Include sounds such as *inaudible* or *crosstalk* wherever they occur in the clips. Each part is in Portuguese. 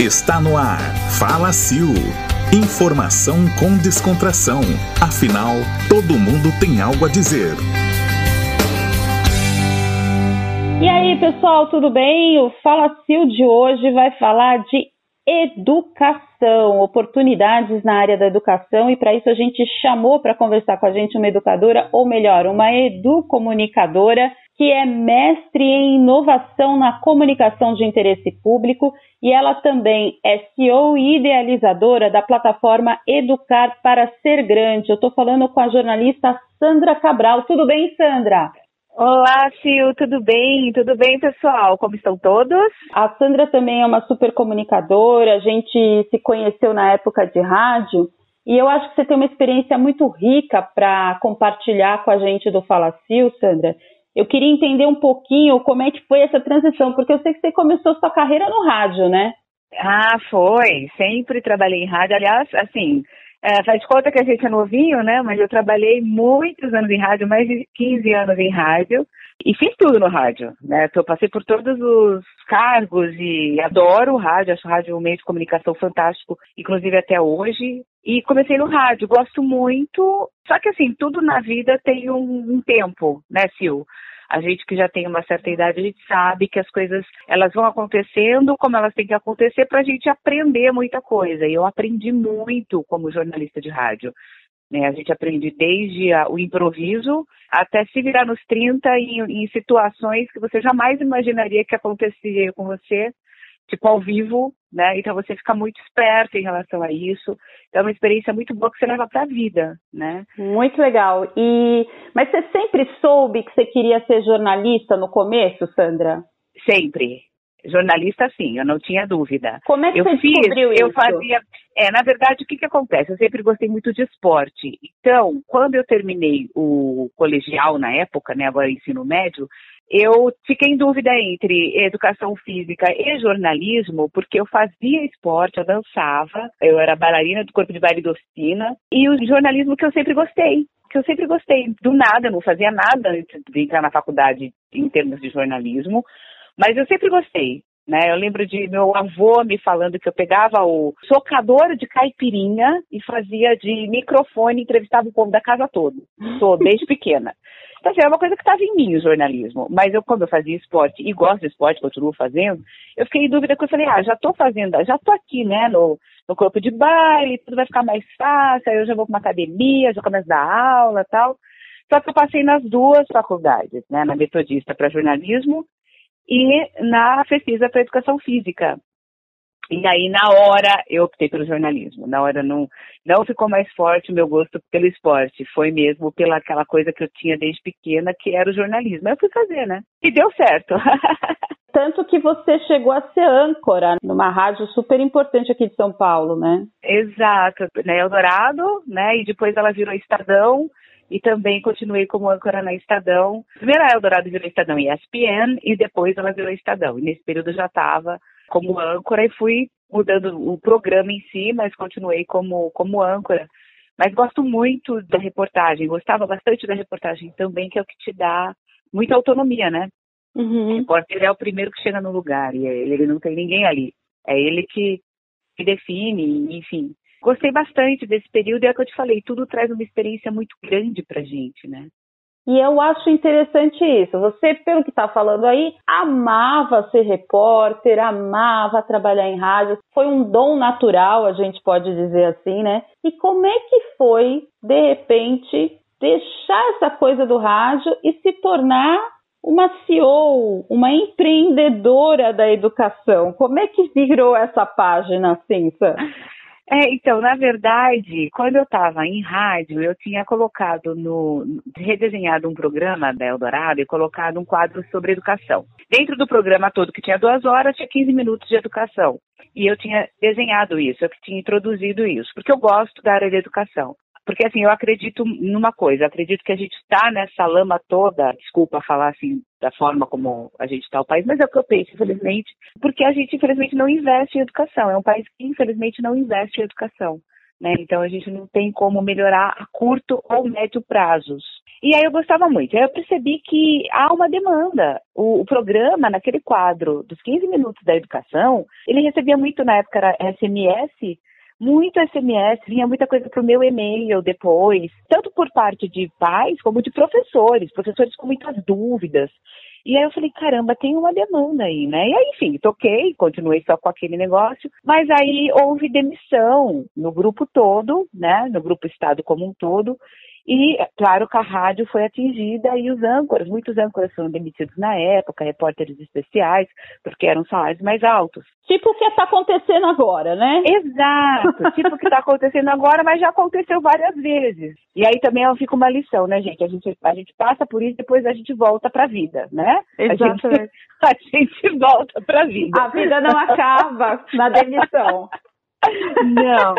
Está no ar. Fala Sil. Informação com descontração. Afinal, todo mundo tem algo a dizer. E aí, pessoal, tudo bem? O Fala Sil de hoje vai falar de educação, oportunidades na área da educação, e para isso a gente chamou para conversar com a gente uma educadora, ou melhor, uma educomunicadora, que é mestre em inovação na comunicação de interesse público e ela também é CEO e idealizadora da plataforma Educar para Ser Grande. Eu estou falando com a jornalista Sandra Cabral. Tudo bem, Sandra? Olá, Sil, tudo bem? Tudo bem, pessoal? Como estão todos? A Sandra também é uma super comunicadora, a gente se conheceu na época de rádio e eu acho que você tem uma experiência muito rica para compartilhar com a gente do Fala Sil, Sandra. Eu queria entender um pouquinho como é que foi essa transição, porque eu sei que você começou sua carreira no rádio, né? Ah, foi. Sempre trabalhei em rádio. Aliás, assim, é, faz conta que a gente é novinho, né? Mas eu trabalhei muitos anos em rádio, mais de 15 anos em rádio. E fiz tudo no rádio, né? Eu passei por todos os cargos e adoro o rádio, acho o rádio um meio de comunicação fantástico, inclusive até hoje. E comecei no rádio, gosto muito. Só que assim, tudo na vida tem um, um tempo, né, Sil? A gente que já tem uma certa idade, a gente sabe que as coisas elas vão acontecendo como elas têm que acontecer para a gente aprender muita coisa. E eu aprendi muito como jornalista de rádio. Né? A gente aprende desde a, o improviso até se virar nos 30 em, em situações que você jamais imaginaria que aconteceria com você tipo ao vivo, né? Então você fica muito esperto em relação a isso. Então é uma experiência muito boa que você leva para a vida, né? Muito legal. E mas você sempre soube que você queria ser jornalista no começo, Sandra? Sempre. Jornalista, sim, eu não tinha dúvida. Como é que eu você fiz, descobriu isso? Eu fazia. É, na verdade, o que, que acontece? Eu sempre gostei muito de esporte. Então, quando eu terminei o colegial na época, né, agora ensino médio, eu fiquei em dúvida entre educação física e jornalismo, porque eu fazia esporte, eu dançava, eu era bailarina do corpo de oficina, e o jornalismo que eu sempre gostei, que eu sempre gostei. Do nada, não fazia nada antes de entrar na faculdade em termos de jornalismo, mas eu sempre gostei. Né? Eu lembro de meu avô me falando que eu pegava o socador de caipirinha e fazia de microfone, entrevistava o povo da casa todo, todo desde *laughs* pequena. Então, assim, é uma coisa que estava em mim, o jornalismo. Mas eu, como eu fazia esporte e gosto de esporte, continuo fazendo, eu fiquei em dúvida que eu falei, ah, já estou fazendo, já estou aqui, né, no, no corpo de baile, tudo vai ficar mais fácil, aí eu já vou para uma academia, já começo a dar aula tal. Só que eu passei nas duas faculdades, né, na metodista para jornalismo e na pesquisa para educação física. E aí, na hora, eu optei pelo jornalismo. Na hora não, não ficou mais forte o meu gosto pelo esporte. Foi mesmo pela aquela coisa que eu tinha desde pequena, que era o jornalismo. Eu fui fazer, né? E deu certo. *laughs* Tanto que você chegou a ser âncora numa rádio super importante aqui de São Paulo, né? Exato, né? Eldorado, né? E depois ela virou Estadão e também continuei como âncora na Estadão. Primeiro a Eldorado virou Estadão e ESPN e depois ela virou Estadão. E nesse período eu já estava como âncora e fui mudando o programa em si, mas continuei como, como âncora. Mas gosto muito da reportagem, gostava bastante da reportagem também, que é o que te dá muita autonomia, né? Uhum. O repórter é o primeiro que chega no lugar e ele não tem ninguém ali. É ele que, que define, enfim. Gostei bastante desse período e é o que eu te falei, tudo traz uma experiência muito grande pra gente, né? E eu acho interessante isso. Você, pelo que está falando aí, amava ser repórter, amava trabalhar em rádio. Foi um dom natural, a gente pode dizer assim, né? E como é que foi, de repente, deixar essa coisa do rádio e se tornar uma CEO, uma empreendedora da educação? Como é que virou essa página, assim, *laughs* é, então, na verdade, quando eu estava em rádio, eu tinha colocado no. redesenhado um programa da Eldorado e colocado um quadro sobre educação. Dentro do programa todo, que tinha duas horas, tinha 15 minutos de educação. E eu tinha desenhado isso, eu tinha introduzido isso, porque eu gosto da área de educação. Porque, assim, eu acredito numa coisa, acredito que a gente está nessa lama toda, desculpa falar assim, da forma como a gente está o país, mas é o que eu penso, infelizmente, porque a gente, infelizmente, não investe em educação. É um país que, infelizmente, não investe em educação. né? Então a gente não tem como melhorar a curto ou médio prazos. E aí eu gostava muito. Aí eu percebi que há uma demanda. O, o, programa, naquele quadro dos 15 minutos da educação, ele recebia muito, na época era SMS, muito SMS, vinha muita coisa para o meu e-mail depois, tanto por parte de pais como de professores, professores com muitas dúvidas. E aí eu falei, caramba, tem uma demanda aí, né? E aí, enfim, toquei, continuei só com aquele negócio, mas aí houve demissão no grupo todo, né? No grupo Estado como um todo, e, claro, que a rádio foi atingida e os âncoras, muitos âncoras foram demitidos na época, repórteres especiais, porque eram salários mais altos. Tipo o que está acontecendo agora, né? Exato, *laughs* tipo o que está acontecendo agora, mas já aconteceu várias vezes. E aí também fica uma lição, né, gente? A gente, a gente passa por isso, depois a gente volta para a vida, né? Exatamente. A gente, *laughs* a gente volta para a vida. A vida não acaba na demissão. *laughs* Não.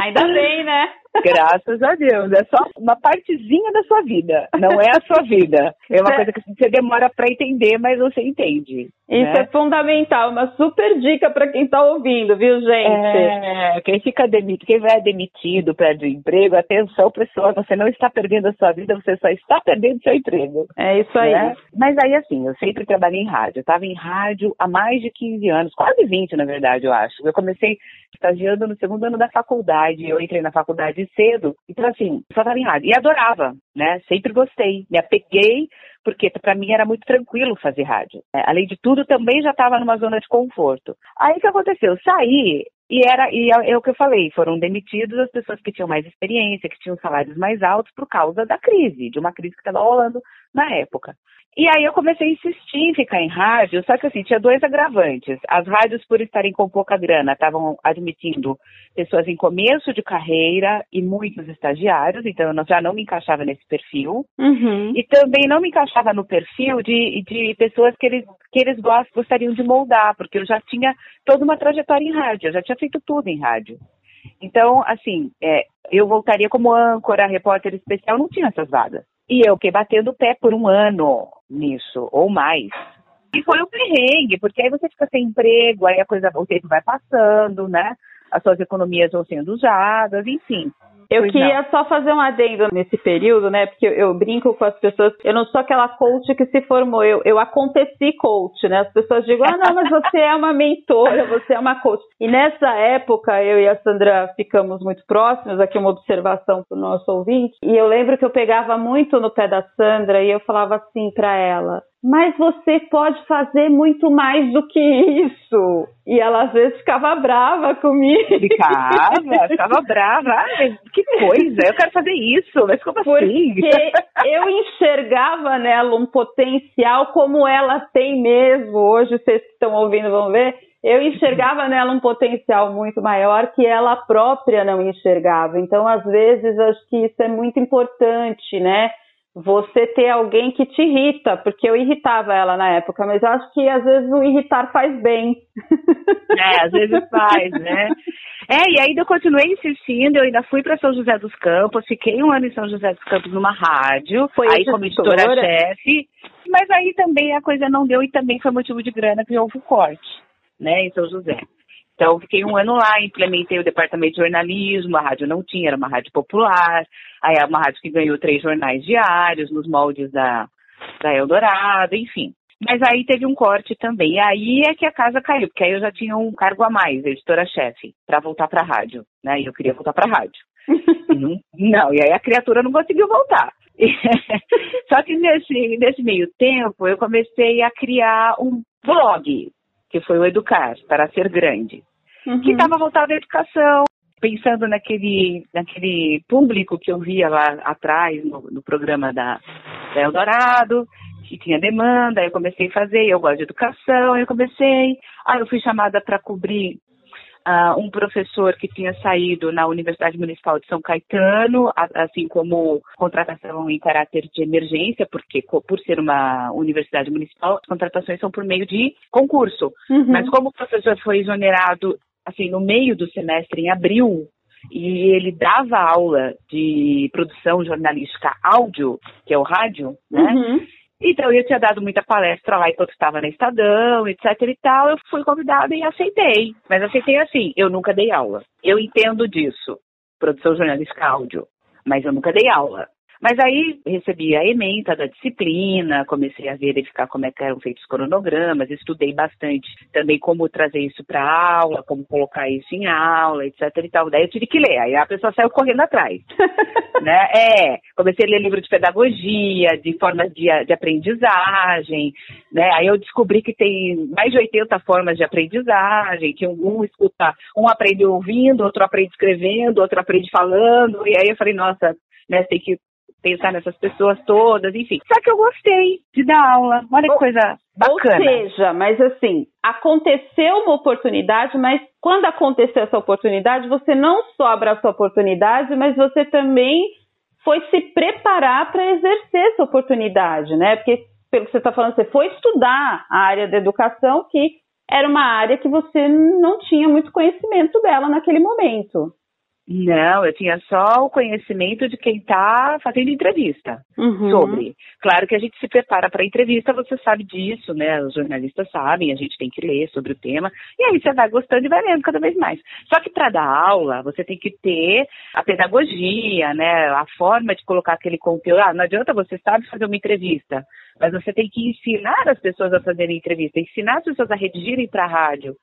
Ainda bem, né? Graças a Deus. É só uma partezinha da sua vida. Não é a sua vida. É uma é. coisa que você demora para entender, mas você entende. Isso né? é fundamental. Uma super dica para quem está ouvindo, viu, gente? É, quem fica demitido, quem vai demitido, perde o emprego, atenção, pessoal, você não está perdendo a sua vida, você só está perdendo seu emprego. É isso aí. Né? Mas aí, assim, eu sempre trabalhei em rádio. Eu estava em rádio há mais de 15 anos, quase 20, na verdade, eu acho. Eu comecei estagiando no segundo ano da faculdade. Eu entrei na faculdade cedo. Então, assim, só estava em rádio. E adorava, né? Sempre gostei. Me apeguei, porque para mim era muito tranquilo fazer rádio. É, além de tudo, também já estava numa zona de conforto. Aí o que aconteceu? Saí e era e é, é, o que eu falei, foram demitidos as pessoas que tinham mais experiência, que tinham salários mais altos por causa da crise, de uma crise que estava rolando na época. E aí eu comecei a insistir em ficar em rádio, só que assim, tinha dois agravantes. As rádios, por estarem com pouca grana, estavam admitindo pessoas em começo de carreira e muitos estagiários, então eu já não me encaixava nesse perfil. Uhum. E também não me encaixava no perfil de, de pessoas que eles, que eles gostariam de moldar, porque eu já tinha toda uma trajetória em rádio, eu já tinha feito tudo em rádio. Então, assim, é, eu voltaria como âncora, repórter especial, não tinha essas vagas. E eu fiquei batendo o pé por um ano nisso, ou mais. E foi um perrengue, porque aí você fica sem emprego, aí a coisa, o tempo vai passando, né? As suas economias vão sendo usadas, enfim. Eu pois queria não. só fazer um adendo nesse período, né? Porque eu, eu, brinco com as pessoas, eu não sou aquela coach que se formou, eu, eu aconteci coach, né? As pessoas digam, ah, não, mas você é uma mentora, você é uma coach. E nessa época, eu e a Sandra ficamos muito próximos, aqui uma observação para o nosso ouvinte, e eu lembro que eu pegava muito no pé da Sandra e eu falava assim para ela, mas você pode fazer muito mais do que isso. E ela às vezes ficava brava comigo. Ficava, *laughs* ficava brava. Ai, que coisa, eu quero fazer isso, mas como Porque assim? Porque eu enxergava nela um potencial como ela tem mesmo. Hoje vocês que estão ouvindo vão ver. Eu enxergava nela um potencial muito maior que ela própria não enxergava. Então, às vezes, acho que isso é muito importante, né? Você ter alguém que te irrita, porque eu irritava ela na época, mas eu acho que às vezes o irritar faz bem. *laughs* É, às vezes faz, né? É, e ainda eu continuei insistindo, eu ainda fui para São José dos Campos, fiquei um ano em São José dos Campos numa rádio, foi aí como editora-chefe, mas aí também a coisa não deu e também foi motivo de grana que houve o corte, né, em São José. Então, fiquei um ano lá, implementei o departamento de jornalismo, a rádio não tinha, era uma rádio popular, aí é uma rádio que ganhou três jornais diários, nos moldes da, da Eldorado, enfim. Mas aí teve um corte também, e aí é que a casa caiu, porque aí eu já tinha um cargo a mais, editora-chefe, para voltar para a rádio, né, e eu queria voltar para a rádio. não, e aí a criatura não conseguiu voltar. *laughs* Só que nesse, nesse meio tempo eu comecei a criar um blog, que foi o Educar, para ser grande, uhum. que estava voltado à educação, pensando naquele, naquele público que eu via lá atrás, no, no programa da, da Eldorado, que tinha demanda, aí eu comecei a fazer, eu gosto de educação, eu comecei, aí eu fui chamada para cobrir uh, um professor que tinha saído na Universidade Municipal de São Caetano, assim como contratação em caráter de emergência, porque por ser uma universidade municipal, as contratações são por meio de concurso. Uhum. Mas como o professor foi exonerado assim no meio do semestre, em abril, e ele dava aula de produção jornalística áudio, que é o rádio, né? Uhum. Então, eu tinha dado muita palestra lá enquanto estava na Estadão, etc e tal. Eu fui convidada e aceitei. Mas aceitei assim, eu nunca dei aula. Eu entendo disso, produção jornalística áudio, mas eu nunca dei aula. Mas aí recebi a ementa da disciplina, comecei a verificar como é que eram feitos os cronogramas, estudei bastante também como trazer isso para aula, como colocar isso em aula, etc e tal. Daí eu tive que ler, aí a pessoa saiu correndo atrás. *laughs* né? É, comecei a ler livro de pedagogia, de formas de, de aprendizagem, né? Aí eu descobri que tem mais de 80 formas de aprendizagem, que um escuta, um aprende ouvindo, outro aprende escrevendo, outro aprende falando, e aí eu falei, nossa, né, tem que pensar nessas pessoas todas, enfim. Só que eu gostei de dar aula. Olha que coisa bacana. Ou seja, mas assim, aconteceu uma oportunidade, mas quando aconteceu essa oportunidade, você não só abraçou a oportunidade, mas você também foi se preparar para exercer essa oportunidade, né? Porque, pelo que você está falando, você foi estudar a área da educação, que era uma área que você não tinha muito conhecimento dela naquele momento. Não, eu tinha só o conhecimento de quem está fazendo entrevista uhum. sobre. Claro que a gente se prepara para a entrevista, você sabe disso, né? Os jornalistas sabem, a gente tem que ler sobre o tema, e aí você vai gostando e vai lendo cada vez mais. Só que para dar aula, você tem que ter a pedagogia, né? A forma de colocar aquele conteúdo. Ah, não adianta você sabe fazer uma entrevista, mas você tem que ensinar as pessoas a fazerem entrevista, ensinar as pessoas a redigirem para a rádio,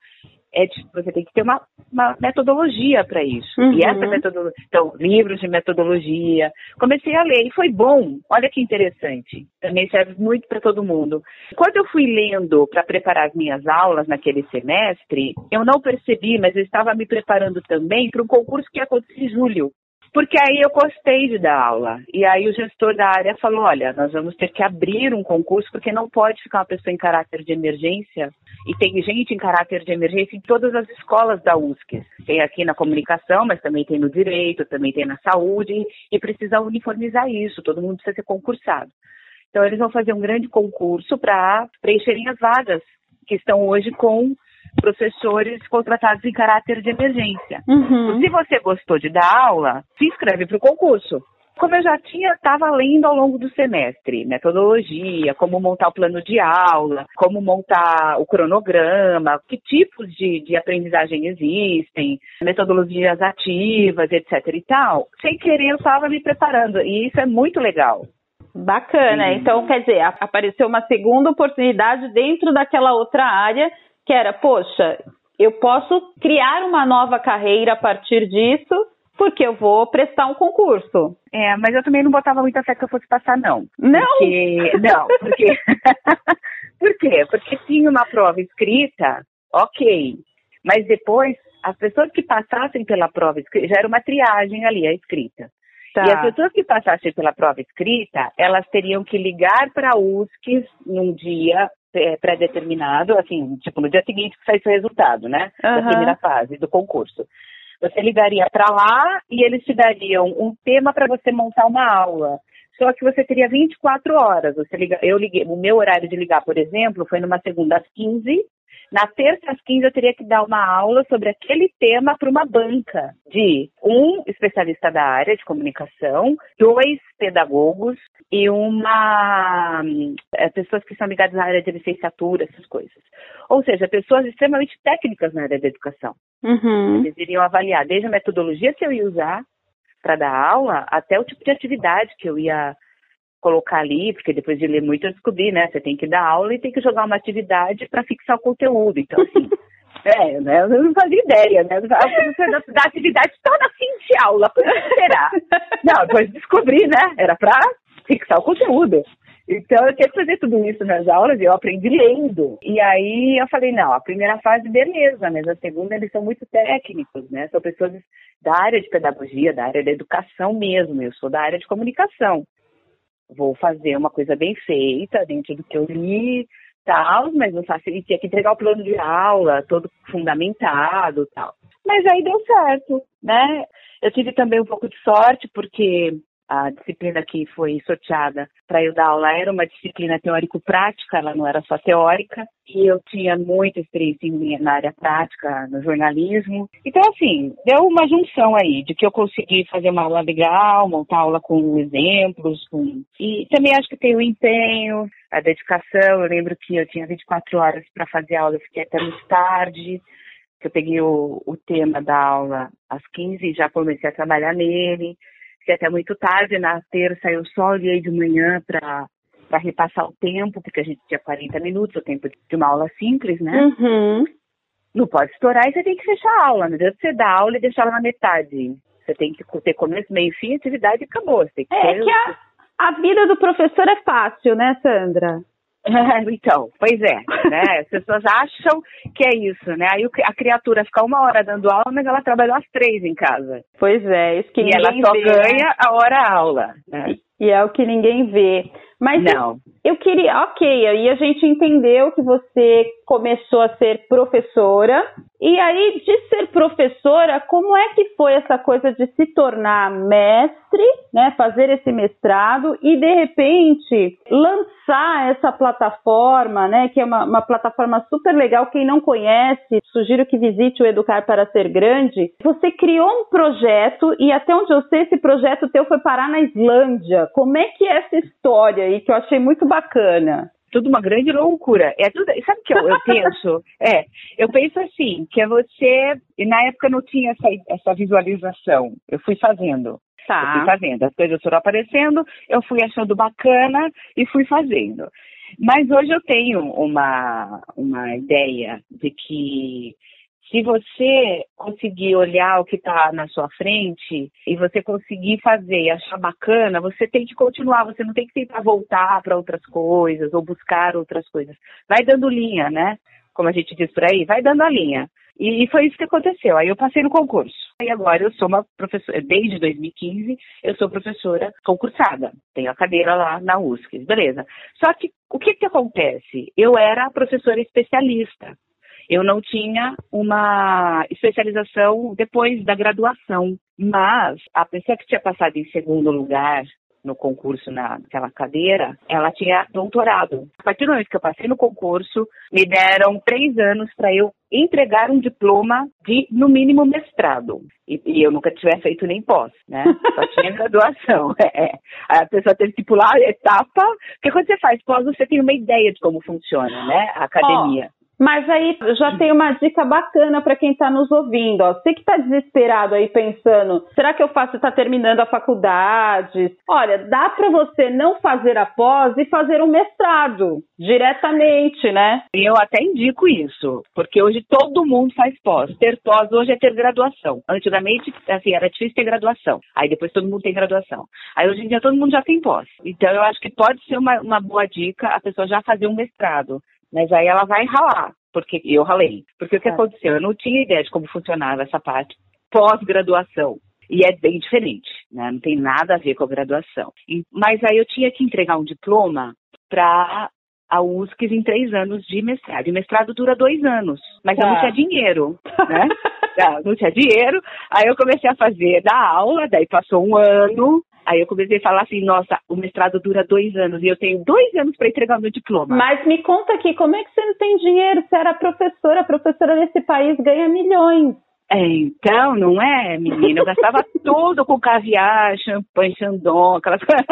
é de, você tem que ter uma, uma metodologia para isso. Uhum. E essa metodologia, então, livros de metodologia. Comecei a ler e foi bom. Olha que interessante. Também serve muito para todo mundo. Quando eu fui lendo para preparar as minhas aulas naquele semestre, eu não percebi, mas eu estava me preparando também para um concurso que ia acontecer em julho. Porque aí eu gostei de dar aula. E aí o gestor da área falou: olha, nós vamos ter que abrir um concurso, porque não pode ficar uma pessoa em caráter de emergência. E tem gente em caráter de emergência em todas as escolas da USC. Tem aqui na comunicação, mas também tem no direito, também tem na saúde, e precisa uniformizar isso, todo mundo precisa ser concursado. Então, eles vão fazer um grande concurso para preencherem as vagas que estão hoje com professores contratados em caráter de emergência. Uhum. Se você gostou de dar aula, se inscreve para o concurso. Como eu já tinha, estava lendo ao longo do semestre, metodologia, como montar o plano de aula, como montar o cronograma, que tipos de, de aprendizagem existem, metodologias ativas, etc e tal. Sem querer, eu estava me preparando, e isso é muito legal. Bacana. Sim. Então, quer dizer, apareceu uma segunda oportunidade dentro daquela outra área que era, poxa, eu posso criar uma nova carreira a partir disso, porque eu vou prestar um concurso. É, mas eu também não botava muita fé que eu fosse passar, não. Não? Porque, não, porque... *laughs* Por quê? Porque tinha uma prova escrita, ok, mas depois as pessoas que passassem pela prova escrita, já era uma triagem ali, a escrita. Tá. E as pessoas que passassem pela prova escrita, elas teriam que ligar para a USC num dia é, pré-determinado, assim, tipo, no dia seguinte que sai o resultado, né? Uhum. Da primeira fase do concurso. Você ligaria para lá e eles te dariam um tema para você montar uma aula. Só que você teria 24 horas. Você liga, eu liguei, o meu horário de ligar, por exemplo, foi numa segunda às 15 na terça às 15 eu teria que dar uma aula sobre aquele tema para uma banca de um especialista da área de comunicação, dois pedagogos e uma é, pessoas que são ligadas à área de licenciatura, essas coisas. Ou seja, pessoas extremamente técnicas na área da educação. Uhum. Eles iriam avaliar desde a metodologia que eu ia usar para dar aula até o tipo de atividade que eu ia colocar ali, porque depois de ler muito eu descobri, né? Você tem que dar aula e tem que jogar uma atividade para fixar o conteúdo. Então, assim, *laughs* é, né? Eu não fazia ideia, né? Da, da atividade na fim de aula, que será? Não, depois descobri, né? Era para fixar o conteúdo. Então eu tinha que fazer tudo isso nas aulas e eu aprendi lendo. E aí eu falei, não, a primeira fase, beleza, mas a segunda eles são muito técnicos, né? São pessoas da área de pedagogia, da área da educação mesmo. Eu sou da área de comunicação vou fazer uma coisa bem feita dentro do que eu li, tal, mas não faço, e tinha que entregar o plano de aula todo fundamentado, tal. Mas aí deu certo, né? Eu tive também um pouco de sorte porque a disciplina que foi sorteada para eu dar aula era uma disciplina teórico-prática, ela não era só teórica, e eu tinha muita experiência na área prática, no jornalismo. Então, assim, deu uma junção aí, de que eu consegui fazer uma aula legal, montar aula com exemplos, com... e também acho que tem o empenho, a dedicação. Eu lembro que eu tinha 24 horas para fazer aula, eu fiquei até muito tarde, que eu peguei o, o tema da aula às 15 e já comecei a trabalhar nele. Fiquei até muito tarde, na terça eu só olhei de manhã para para repassar o tempo, porque a gente tinha 40 minutos, o tempo de uma aula simples, né? Uhum. Não pode estourar e você tem que fechar a aula, não adianta você dar aula e deixar ela na metade. Você tem que ter começo, meio, fim, atividade e acabou. Você tem que é ter... que a, a vida do professor é fácil, né, Sandra? *laughs* então, pois é, né? As pessoas acham que é isso, né? Aí a criatura fica uma hora dando aula, mas ela trabalhou às três em casa. Pois é, isso que e ela só vê, ganha né? a hora aula, né? E é o que ninguém vê. Mas Não. Eu, queria, ok, aí a gente entendeu que você começou a ser professora. E aí, de ser professora, como é que foi essa coisa de se tornar mestre, né? Fazer esse mestrado e de repente lançar essa plataforma, né? Que é uma, uma plataforma super legal. Quem não conhece, sugiro que visite o Educar para Ser Grande. Você criou um projeto e até onde eu sei, esse projeto teu foi parar na Islândia. Como é que é essa história aí que eu achei muito bacana? tudo uma grande loucura. É tudo, sabe o que eu, eu penso? *laughs* É, eu penso assim, que é você, e na época não tinha essa, essa visualização. Eu fui fazendo. Tá. Eu fui fazendo. As coisas foram aparecendo, eu fui achando bacana e fui fazendo. Mas hoje eu tenho uma, uma ideia de que se você conseguir olhar o que está na sua frente e você conseguir fazer e achar bacana, você tem que continuar, você não tem que tentar voltar para outras coisas ou buscar outras coisas. Vai dando linha, né? Como a gente diz por aí, vai dando a linha. E foi isso que aconteceu. Aí eu passei no concurso. E agora eu sou uma professora, desde 2015, eu sou professora concursada. Tenho a cadeira lá na USC, beleza. Só que o que que acontece? Eu era professora especialista. Eu não tinha uma especialização depois da graduação, mas a pessoa que tinha passado em segundo lugar no concurso naquela cadeira, ela tinha doutorado. A partir do momento que eu passei no concurso, me deram três anos para eu entregar um diploma de, no mínimo, mestrado. E, e, eu nunca tivesse feito nem pós, né? *laughs* Só tinha graduação. *laughs* É. A pessoa teve que pular a etapa, porque quando você faz pós, você tem uma ideia de como funciona, né? A academia. Oh. Mas aí já tem uma dica bacana para quem está nos ouvindo. Ó. Você que está desesperado aí pensando, será que eu faço está terminando a faculdade? Olha, dá para você não fazer a pós e fazer um mestrado diretamente, né? Eu até indico isso, porque hoje todo mundo faz pós. Ter pós hoje é ter graduação. Antigamente, assim, era difícil ter graduação. Aí depois todo mundo tem graduação. Aí hoje em dia todo mundo já tem pós. Então eu acho que pode ser uma, uma boa dica a pessoa já fazer um mestrado. Mas aí ela vai ralar, porque eu ralei. Porque o que é. aconteceu? Eu não tinha ideia de como funcionava essa parte pós-graduação. E é bem diferente, né? Não tem nada a ver com a graduação. E, mas aí eu tinha que entregar um diploma para a USC em três anos de mestrado. E mestrado dura dois anos, mas tá. eu não tá. tinha dinheiro, né? *laughs* não tinha dinheiro. Aí eu comecei a fazer da aula, daí passou um ano, Aí eu comecei a falar assim, nossa, o mestrado dura dois anos e eu tenho dois anos para entregar o meu diploma. Mas me conta aqui, como é que você não tem dinheiro? Você era professora, a professora nesse país ganha milhões. É, então, não é, menina? Eu gastava *laughs* tudo com caviar, champanhe, chandon, aquelas coisas.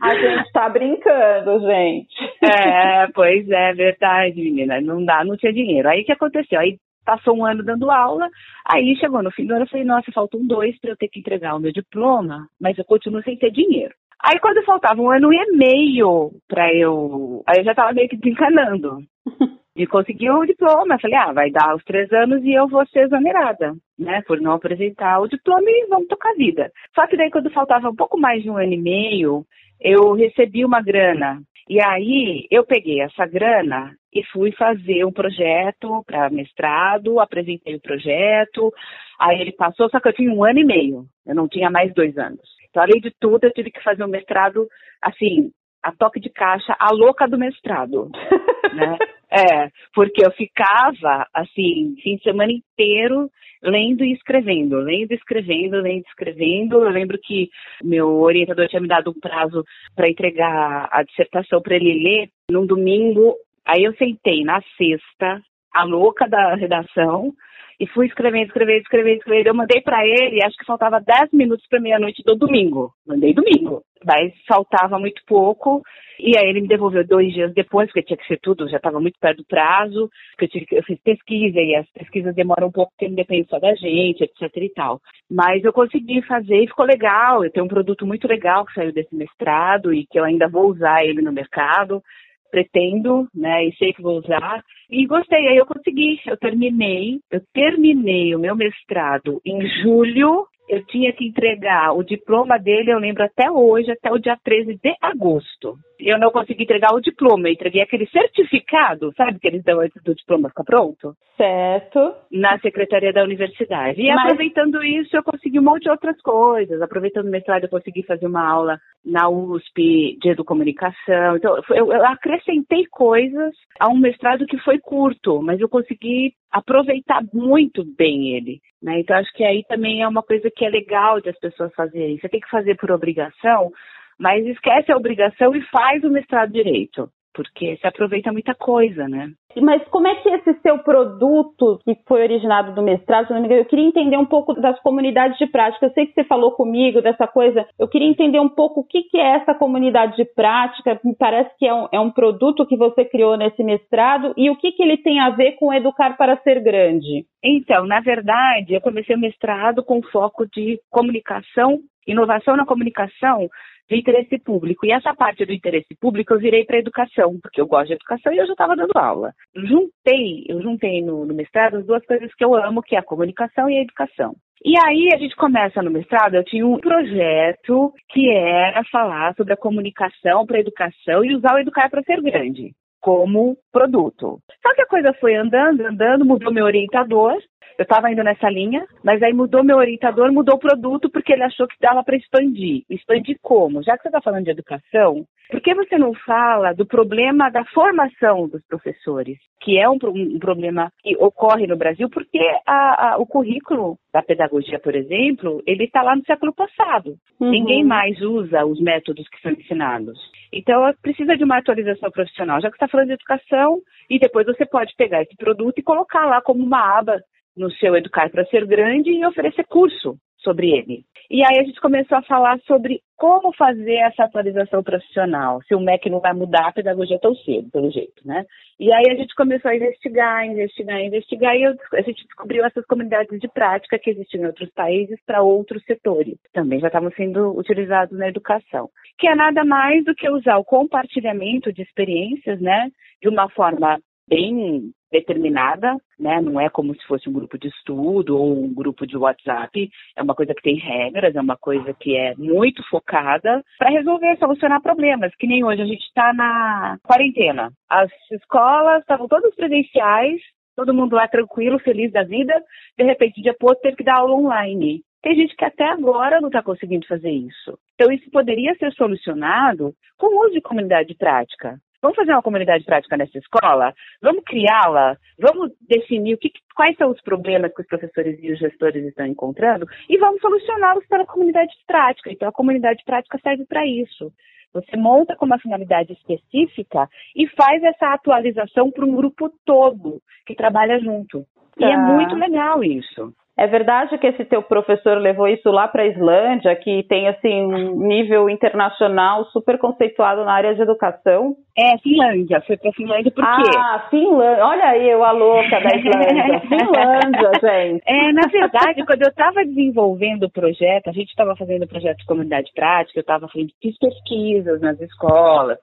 A gente tá brincando, gente. É, pois é, verdade, menina. Não dá, não tinha dinheiro. Aí o que aconteceu? Aí passou um ano dando aula, aí chegou no fim do ano, eu falei, nossa, faltam dois para eu ter que entregar o meu diploma, mas eu continuo sem ter dinheiro. Aí quando faltava um ano e meio para eu, aí eu já estava meio que desencanando *laughs* de conseguir o diploma. Eu falei, ah, vai dar os três anos e eu vou ser exonerada, né, por não apresentar o diploma e vamos tocar a vida. Só que daí quando faltava um pouco mais de um ano e meio, eu recebi uma grana e aí eu peguei essa grana e fui fazer um projeto para mestrado, apresentei o projeto, aí ele passou, só que eu tinha um ano e meio, eu não tinha mais dois anos. Então, além de tudo, eu tive que fazer um mestrado, assim, a toque de caixa, a louca do mestrado, *laughs* né? É, porque eu ficava, assim, fim de semana inteiro lendo e escrevendo, lendo e escrevendo, lendo e escrevendo. Eu lembro que meu orientador tinha me dado um prazo para entregar a dissertação para ele ler num domingo. Aí eu sentei na sexta, a louca da redação, e fui escrevendo, escrevendo, escrevendo, escrevendo. Eu mandei para ele, acho que faltava 10 minutos para meia-noite do domingo. Mandei domingo, mas faltava muito pouco. E aí ele me devolveu dois dias depois, porque tinha que ser tudo, já estava muito perto do prazo, que eu, tive, eu fiz pesquisa e as pesquisas demoram um pouco porque depende só da gente, etc e tal. Mas eu consegui fazer e ficou legal. Eu tenho um produto muito legal que saiu desse mestrado e que eu ainda vou usar ele no mercado pretendo, né, e sei que vou usar. E gostei, aí eu consegui, eu terminei, eu terminei o meu mestrado em julho eu tinha que entregar o diploma dele, eu lembro até hoje, até o dia 13 de agosto. Eu não consegui entregar o diploma, eu entreguei aquele certificado, sabe, que eles dão antes do diploma ficar pronto? Certo. Na secretaria da universidade. E Mas... aproveitando isso, eu consegui um monte de outras coisas. Aproveitando o mestrado, eu consegui fazer uma aula na USP de educomunicação. Então, eu, eu acrescentei coisas a um mestrado que foi curto, mas eu consegui aproveitar muito bem ele. Né? Então, acho que aí também é uma coisa que é legal de as pessoas fazerem. Você tem que fazer por obrigação, mas esquece a obrigação e faz o mestrado direito porque se aproveita muita coisa, né? Mas como é que esse seu produto, que foi originado do mestrado, eu queria entender um pouco das comunidades de prática. Eu sei que você falou comigo dessa coisa, eu queria entender um pouco o que, que é essa comunidade de prática. Me parece que é um, é um produto que você criou nesse mestrado e o que, que ele tem a ver com educar para ser grande. Então, na verdade, eu comecei o mestrado com foco de comunicação, inovação na comunicação de interesse público. E essa parte do interesse público eu virei para educação, porque eu gosto de educação e eu já estava dando aula. Juntei, eu juntei no, no mestrado as duas coisas que eu amo, que é a comunicação e a educação. E aí a gente começa no mestrado, eu tinha um projeto que era falar sobre a comunicação para a educação e usar o educar para ser grande como produto. Só que a coisa foi andando, andando, mudou meu orientador, eu estava indo nessa linha, mas aí mudou meu orientador, mudou o produto porque ele achou que dava para expandir. Expandir como? Já que você está falando de educação, por que você não fala do problema da formação dos professores, que é um, um problema que ocorre no Brasil, porque a, a, o currículo da pedagogia, por exemplo, ele está lá no século passado. Uhum. Ninguém mais usa os métodos que são ensinados. Então, precisa de uma atualização profissional. Já que está falando de educação, e depois você pode pegar esse produto e colocar lá como uma aba no seu Educar para Ser Grande e oferecer curso sobre ele. E aí a gente começou a falar sobre como fazer essa atualização profissional, se o MEC não vai mudar a pedagogia tão cedo, pelo jeito, né? E aí a gente começou a investigar, investigar, investigar, e a gente descobriu essas comunidades de prática que existem em outros países para outros setores, também já estavam sendo utilizados na educação, que é nada mais do que usar o compartilhamento de experiências, né, de uma forma bem determinada, né? Não é como se fosse um grupo de estudo ou um grupo de WhatsApp. É uma coisa que tem regras, é uma coisa que é muito focada para resolver, solucionar problemas. Que nem hoje a gente está na quarentena. As escolas estavam todas presenciais, todo mundo lá tranquilo, feliz da vida. De repente, dia pouco, teve que dar aula online. Tem gente que até agora não está conseguindo fazer isso. Então, isso poderia ser solucionado com o uso de comunidade de prática. Vamos fazer uma comunidade prática nessa escola? Vamos criá-la? Vamos definir o que, quais são os problemas que os professores e os gestores estão encontrando e vamos solucioná-los pela comunidade prática. Então, a comunidade prática serve para isso. Você monta com uma finalidade específica e faz essa atualização para um grupo todo que trabalha junto. Tá. E é tá. muito legal isso. É verdade que esse teu professor levou isso lá para a Islândia, que tem assim um nível internacional super conceituado na área de educação? É, Finlândia. Foi para Finlândia por quê? Ah, Finlândia. Olha aí eu, a louca da Islândia. *laughs* Finlândia, gente. É, na verdade, quando eu estava desenvolvendo o projeto, a gente estava fazendo projeto de comunidade prática, eu estava fazendo pesquisas nas escolas,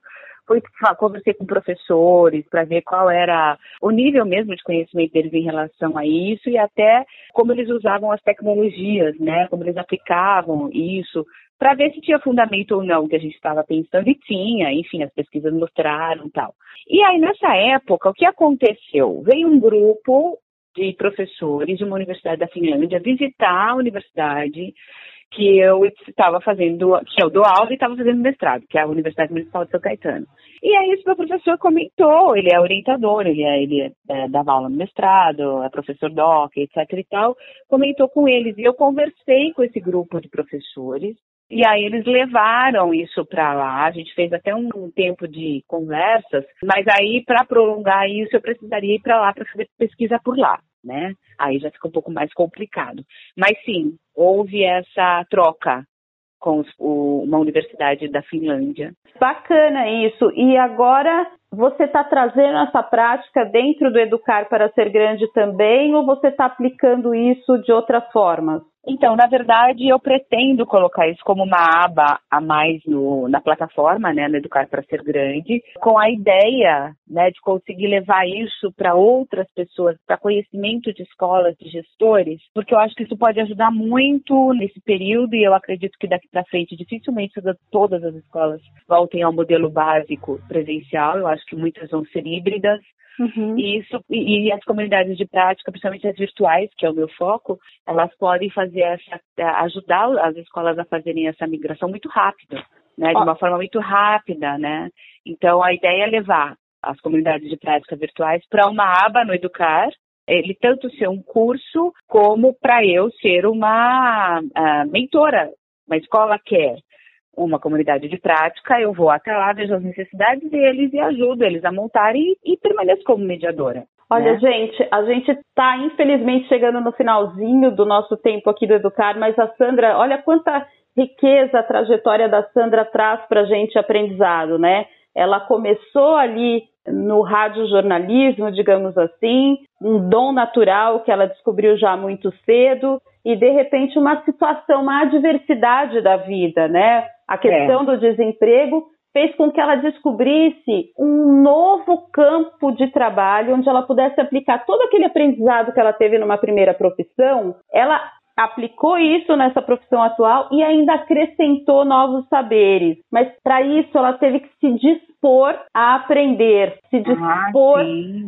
fui conversei com professores para ver qual era o nível mesmo de conhecimento deles em relação a isso e até como eles usavam as tecnologias, né? Como eles aplicavam isso para ver se tinha fundamento ou não que a gente estava pensando e tinha, enfim, as pesquisas mostraram tal. E aí nessa época o que aconteceu? Veio um grupo de professores de uma universidade da Finlândia visitar a universidade que eu estava fazendo, que eu dou aula e estava fazendo mestrado, que é a Universidade Municipal de São Caetano. E aí esse meu professor comentou, ele é orientador, ele, é, ele é, dava aula no mestrado, é professor doc, etc e tal, comentou com eles. E eu conversei com esse grupo de professores, e aí eles levaram isso para lá. A gente fez até um tempo de conversas, mas aí para prolongar isso eu precisaria ir para lá para fazer pesquisa por lá, né? Aí já fica um pouco mais complicado. Mas sim, houve essa troca com o, uma universidade da Finlândia. Bacana isso. E agora você está trazendo essa prática dentro do Educar para Ser Grande também ou você está aplicando isso de outras formas? Então, na verdade, eu pretendo colocar isso como uma aba a mais no, na plataforma, né, no Educar para Ser Grande, com a ideia né, de conseguir levar isso para outras pessoas, para conhecimento de escolas, de gestores, porque eu acho que isso pode ajudar muito nesse período e eu acredito que daqui para frente dificilmente todas as escolas voltem ao modelo básico presencial, eu acho que muitas vão ser híbridas, Uhum. E, isso, e, as comunidades de prática, principalmente as virtuais, que é o meu foco, elas podem fazer essa, ajudar as escolas a fazerem essa migração muito rápida, né? De uma forma muito rápida, né? Então a ideia é levar as comunidades de prática virtuais para uma aba no Educar, ele tanto ser um curso como para eu ser uma uh, mentora. Uma escola quer uma comunidade de prática, eu vou até lá, vejo as necessidades deles e ajudo eles a montarem e, e permaneço como mediadora. Olha, né? gente, a gente está infelizmente chegando no finalzinho do nosso tempo aqui do Educar, mas a Sandra, olha quanta riqueza a trajetória da Sandra traz para a gente aprendizado, né? Ela começou ali no radiojornalismo, digamos assim, um dom natural que ela descobriu já muito cedo e de repente uma situação, uma adversidade da vida, né? A questão é. do desemprego fez com que ela descobrisse um novo campo de trabalho onde ela pudesse aplicar todo aquele aprendizado que ela teve numa primeira profissão. Ela aplicou isso nessa profissão atual e ainda acrescentou novos saberes. Mas para isso ela teve que se dispor a aprender, se dispor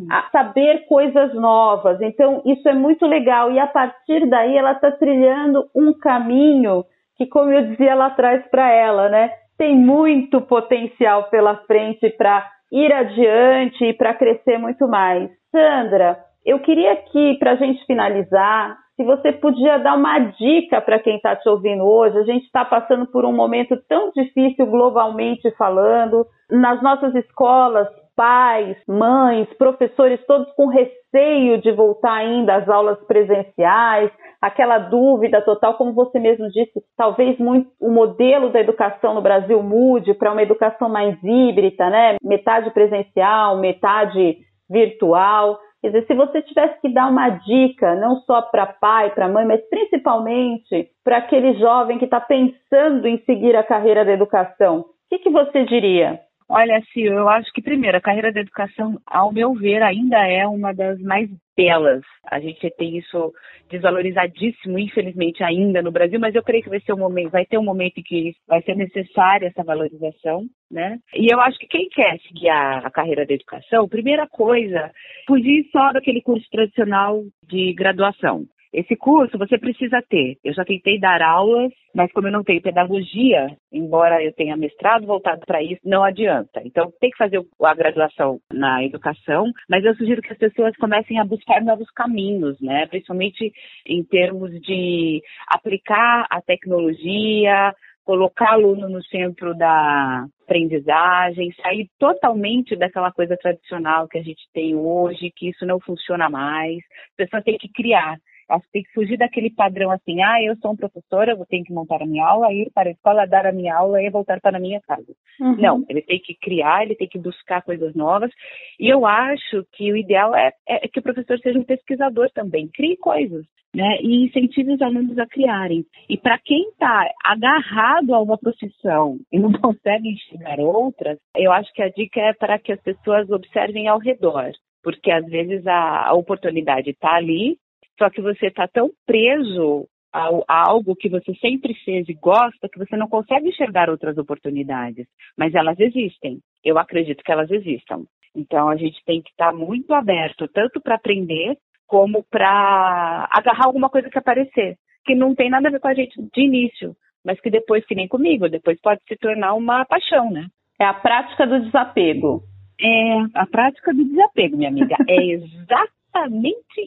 ah, a saber coisas novas. Então isso é muito legal e a partir daí ela está trilhando um caminho que, como eu dizia lá atrás para ela, né, tem muito potencial pela frente para ir adiante e para crescer muito mais. Sandra, eu queria que, para a gente finalizar, se você podia dar uma dica para quem está te ouvindo hoje. A gente está passando por um momento tão difícil globalmente falando. Nas nossas escolas, pais, mães, professores, todos com receio de voltar ainda às aulas presenciais, aquela dúvida total, como você mesmo disse, talvez muito o modelo da educação no Brasil mude para uma educação mais híbrida, né? Metade presencial, metade virtual. Quer dizer, se você tivesse que dar uma dica, não só para pai, para mãe, mas principalmente para aquele jovem que está pensando em seguir a carreira da educação, o que, que você diria? Olha, Sil, eu acho que, primeiro, a carreira da educação, ao meu ver, ainda é uma das mais belas. A gente tem isso desvalorizadíssimo, infelizmente, ainda no Brasil, mas eu creio que vai ser um momento, vai ter um momento em que vai ser necessária essa valorização, né? E eu acho que quem quer seguir a, a carreira da educação, primeira coisa, fugir só daquele curso tradicional de graduação. Esse curso você precisa ter. Eu já tentei dar aulas, mas como eu não tenho pedagogia, embora eu tenha mestrado voltado para isso, não adianta. Então tem que fazer a graduação na educação, mas eu sugiro que as pessoas comecem a buscar novos caminhos, né? Principalmente em termos de aplicar a tecnologia, colocar aluno no centro da aprendizagem, sair totalmente daquela coisa tradicional que a gente tem hoje, que isso não funciona mais. As pessoas têm que criar. Acho que tem que fugir daquele padrão assim, ah, eu sou um professor, eu tenho que montar a minha aula, ir para a escola, dar a minha aula e voltar para a minha casa. Uhum. Não, ele tem que criar, ele tem que buscar coisas novas. E eu acho que o ideal é, é que o professor seja um pesquisador também, crie coisas. Né, e incentive os alunos a criarem. E para quem está agarrado a uma profissão e não *laughs* consegue enxergar outras, eu acho que a dica é para que as pessoas observem ao redor, porque às vezes a, a oportunidade está ali, só que você está tão preso a, a, algo que você sempre fez e gosta que você não consegue enxergar outras oportunidades. Mas elas existem. Eu acredito que elas existam. Então a gente tem que estar tá muito aberto, tanto para aprender como para agarrar alguma coisa que aparecer. que não tem nada a ver com a gente de início, mas que depois, que nem comigo, depois pode se tornar uma paixão, né? É a prática do desapego. É a prática do desapego, minha amiga. É *laughs* exatamente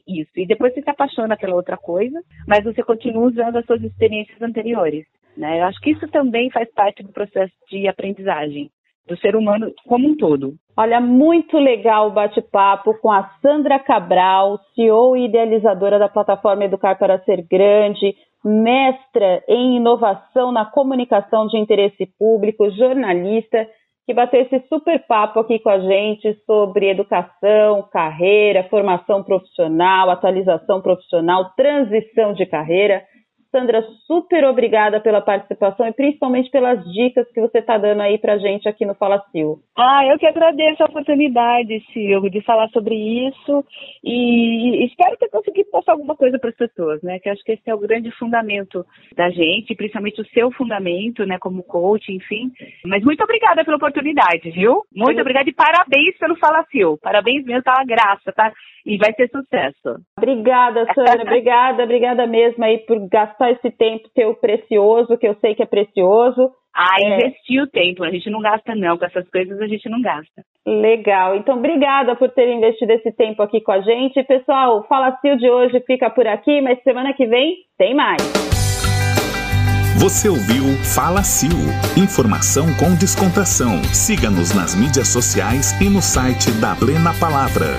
isso. E depois você se apaixona pela outra coisa, mas você continua usando as suas experiências anteriores. Né? Eu acho que isso também faz parte do processo de aprendizagem do ser humano como um todo. Olha, muito legal o bate-papo com a Sandra Cabral, CEO e idealizadora da plataforma Educar para Ser Grande, mestra em inovação na comunicação de interesse público, jornalista, que bateu esse super papo aqui com a gente sobre educação, carreira, formação profissional, atualização profissional, transição de carreira. Sandra, super obrigada pela participação e principalmente pelas dicas que você está dando aí para gente aqui no Fala Sil. Ah, eu que agradeço a oportunidade, Silvio, de falar sobre isso e espero ter conseguido passar alguma coisa para as pessoas, né? Que acho que esse é o grande fundamento da gente, principalmente o seu fundamento, né, como coach, enfim. Mas muito obrigada pela oportunidade, viu? Muito obrigada e parabéns pelo Fala Sil. Parabéns mesmo, tá uma graça, tá? E vai ser sucesso. Obrigada, Sandra. *laughs* obrigada, obrigada mesmo aí por gastar só esse tempo teu precioso, que eu sei que é precioso. Ah, é... investir o tempo, a gente não gasta não, com essas coisas a gente não gasta. Legal, então obrigada por ter investido esse tempo aqui com a gente. Pessoal, o Fala Sil de hoje fica por aqui, mas semana que vem tem mais. Você ouviu Fala Sil. Informação com descontração. Siga-nos nas mídias sociais e no site da Plena Palavra.